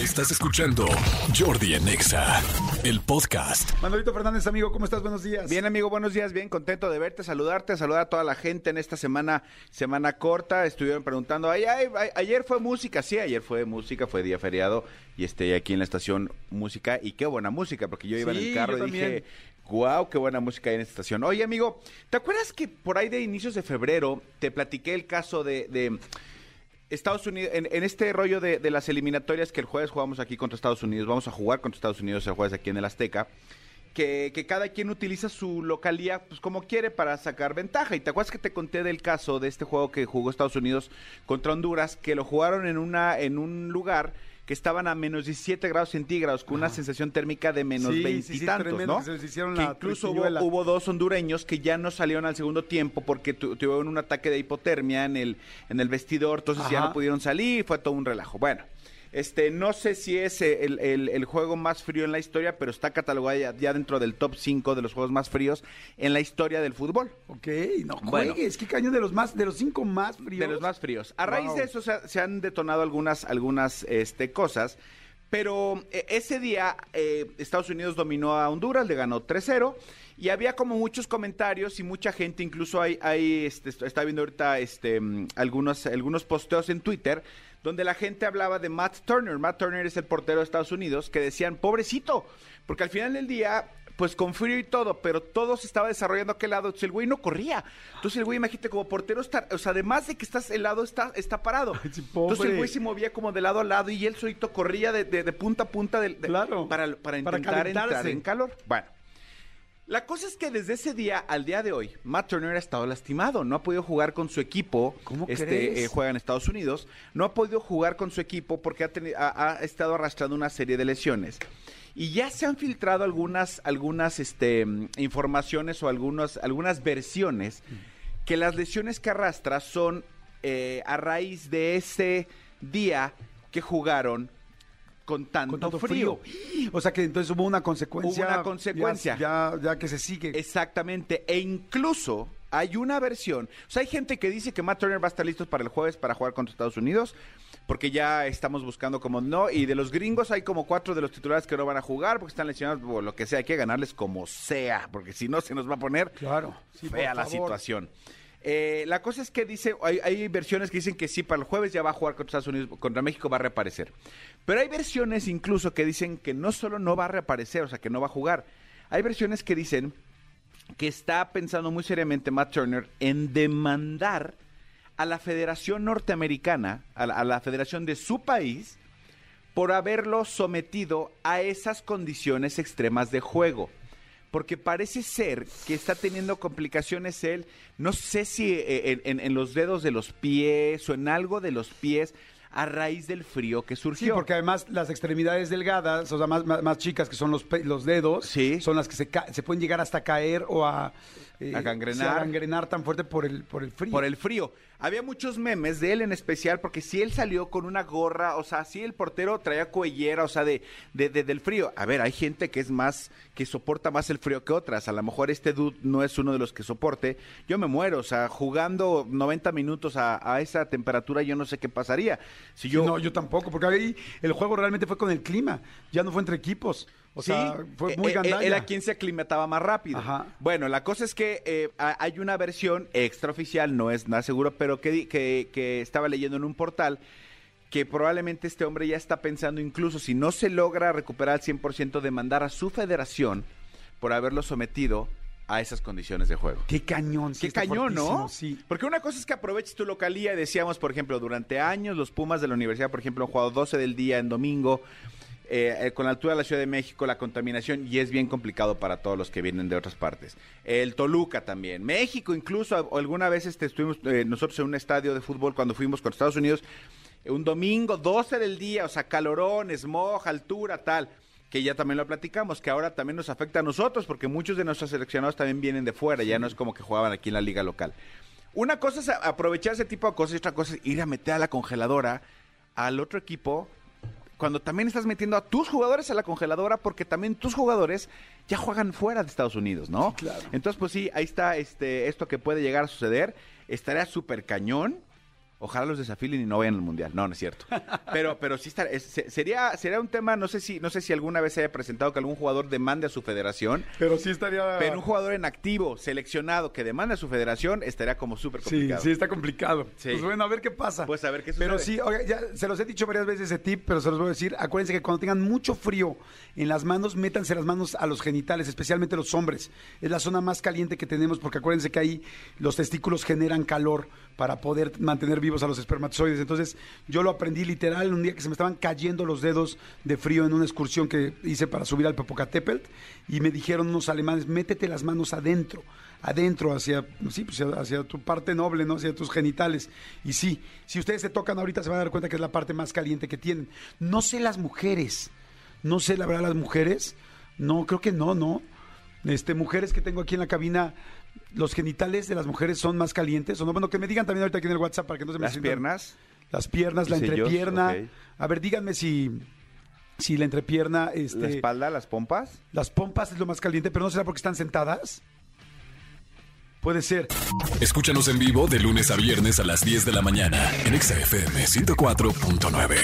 Estás escuchando Jordi en Exa, el podcast. Manolito Fernández, amigo, ¿cómo estás? Buenos días. Bien, amigo, buenos días. Bien, contento de verte, saludarte, saludar a toda la gente en esta semana, semana corta. Estuvieron preguntando, ay, ay, ay, ayer fue música, sí, ayer fue música, fue día feriado y estoy aquí en la estación música y qué buena música, porque yo iba en el carro y dije, wow, qué buena música hay en esta estación. Oye, amigo, ¿te acuerdas que por ahí de inicios de febrero te platiqué el caso de... de Estados Unidos, en, en este rollo de, de las eliminatorias que el jueves jugamos aquí contra Estados Unidos, vamos a jugar contra Estados Unidos el jueves aquí en el Azteca, que, que cada quien utiliza su localía pues como quiere para sacar ventaja. Y te acuerdas que te conté del caso de este juego que jugó Estados Unidos contra Honduras, que lo jugaron en una, en un lugar que estaban a menos 17 grados centígrados, con una sensación térmica de menos Sí, 20 sí, y sí, tantos, tremendo ¿no? que se les hicieron Que la incluso hubo, hubo dos hondureños que ya no salieron al segundo tiempo porque tu- tuvieron un ataque de hipotermia en el, en el vestidor, entonces ya no pudieron salir, fue todo un relajo. Bueno, este, no sé si es eh, el, el- el juego más frío en la historia, pero está catalogado ya, ya dentro del top 5 de los juegos más fríos en la historia del fútbol. Ok, no Bueno. juegues, qué caño de los más, de los cinco más fríos. De los más fríos. A raíz de eso se, se han detonado algunas, algunas este, cosas. Pero eh, ese día eh, Estados Unidos dominó a Honduras, le ganó 3-0 y había como muchos comentarios y mucha gente, incluso hay, hay este, est- está viendo ahorita este, mm, algunos, algunos posteos en Twitter donde la gente hablaba de Matt Turner. Matt Turner es el portero de Estados Unidos que decían, pobrecito, porque al final del día pues con frío y todo, pero todo se estaba desarrollando a aquel lado, entonces el güey no corría. Entonces el güey, imagínate, como portero está, o sea, además de que estás helado, está, está parado. Sí, entonces el güey se movía como de lado a lado y él solito corría de, de- de punta a punta del- de- Claro. para, para Para intentar entrar calentarse. en calor. Bueno. La cosa es que desde ese día al día de hoy, Matt Turner ha estado lastimado, no ha podido jugar con su equipo. ¿Cómo este, crees? eh, juega en Estados Unidos, no ha podido jugar con su equipo porque ha, ha- ha estado arrastrando una serie de lesiones. Y ya se han filtrado algunas, algunas este, informaciones o algunos, algunas versiones que las lesiones que arrastra son eh, a raíz de ese día que jugaron con tanto, con tanto frío. frío. O sea que entonces hubo una consecuencia. Hubo una consecuencia. Ya, ya, ya que se sigue. Exactamente, e incluso hay una versión, o sea, hay gente que dice que Matt Turner va a estar listo para el jueves para jugar contra Estados Unidos, porque ya estamos buscando como no, y de los gringos hay como cuatro de los titulares que no van a jugar porque están lesionados o lo que sea, hay que ganarles como sea, porque si no se nos va a poner Claro. Sí, fea la situación. Eh, la cosa es que dice, hay, versiones que dicen que sí, para el jueves ya va a jugar contra Estados Unidos, contra México va a reaparecer. Pero hay versiones incluso que dicen que no solo no va a reaparecer, o sea, que no va a jugar. Hay versiones que dicen que está pensando muy seriamente Matt Turner en demandar a la Federación Norteamericana, a la Federación de su país, por haberlo sometido a esas condiciones extremas de juego. Porque parece ser que está teniendo complicaciones él, no sé si eh, en, en- en los dedos de los pies o en algo de los pies, a raíz del frío que surgió. Sí, porque además las extremidades delgadas, o sea, más, más, más chicas que son los, los dedos, Sí. son las que se, se pueden llegar hasta caer o a, eh, A gangrenar. a gangrenar tan fuerte por el, por el frío. Por el frío. Había muchos memes de él en especial, porque si él salió con una gorra, o sea, si el portero traía cuellera, o sea, de, de- de- del frío. A ver, hay gente que es más, que soporta más el frío que otras. A lo mejor este dude no es uno de los que soporte. Yo me muero, o sea, jugando 90 minutos a, a esa temperatura, yo no sé qué pasaría. Si yo, no, yo tampoco, porque ahí el juego realmente fue con el clima, ya no fue entre equipos. O Sí, sea, fue muy eh, gandalla. Era quien se aclimataba más rápido. Ajá. Bueno, la cosa es que eh, ha- hay una versión extraoficial, no es nada seguro, pero que, que, que estaba leyendo en un portal que probablemente este hombre ya está pensando incluso si no se logra recuperar al 100% demandar a su federación por haberlo sometido a esas condiciones de juego. Qué cañón, sí, Qué cañón, ¿no? Sí. Porque una cosa es que aproveches tu localía y decíamos, por ejemplo, durante años los Pumas de la universidad, por ejemplo, han jugado 12 del día en domingo. Eh, eh, con la altura de la Ciudad de México, la contaminación, y es bien complicado para todos los que vienen de otras partes. El Toluca también. México, incluso, alguna vez este, estuvimos eh, nosotros en un estadio de fútbol cuando fuimos con Estados Unidos, un domingo, 12 del día, o sea, calorón, smog, altura, tal que ya también lo platicamos, que ahora también nos afecta a nosotros, porque muchos de nuestros seleccionados también vienen de fuera, ya no es como que jugaban aquí en la liga local. Una cosa es aprovechar ese tipo de cosas y otra cosa es ir a meter a la congeladora al otro equipo cuando también estás metiendo a tus jugadores a la congeladora porque también tus jugadores ya juegan fuera de Estados Unidos, ¿no? claro. Entonces, pues sí, ahí está este esto que puede llegar a suceder. Estaría súper cañón Ojalá los desafilen y no vayan al mundial. No, no es cierto. Pero, pero sí está, es- se- sería, sería un tema, no sé si, no sé si alguna vez se haya presentado que algún jugador demande a su federación, Pero sí estaría... pero un jugador en activo, seleccionado, que demande a su federación, estaría como súper Sí, complicado. sí, está complicado. Sí. Pues bueno, a ver qué pasa. Pues a ver qué Pero sucede. sí, oiga, ya se los he dicho varias veces ese tip, pero se los voy a decir. Acuérdense que cuando tengan mucho frío en las manos, métanse las manos a los genitales, especialmente los hombres. Es la zona más caliente que tenemos porque acuérdense que ahí los testículos generan calor para poder mantener vivos a los espermatozoides. Entonces, yo lo aprendí literal un día que se me estaban cayendo los dedos de frío en una excursión que hice para subir al Popocatépetl y me dijeron unos alemanes, métete las manos adentro adentro, hacia, sí, pues, hacia, tu parte noble, ¿no? Hacia tus genitales. Y sí, si ustedes se tocan ahorita se van a dar cuenta que es la parte más caliente que tienen. No sé las mujeres, no sé la verdad las mujeres, no, creo que no, no. Este, mujeres que tengo aquí en la cabina, los genitales de las mujeres son más calientes, o no, bueno, que me digan también ahorita aquí en el WhatsApp para que no se me Las sientan- piernas. Las piernas, la entrepierna. ok. A ver, díganme si, si la entrepierna, este, La espalda, las pompas. las pompas es lo más caliente, pero no será porque están sentadas. Puede ser. Escúchanos en vivo de lunes a viernes a las 10 de la mañana en Exa FM 104.9.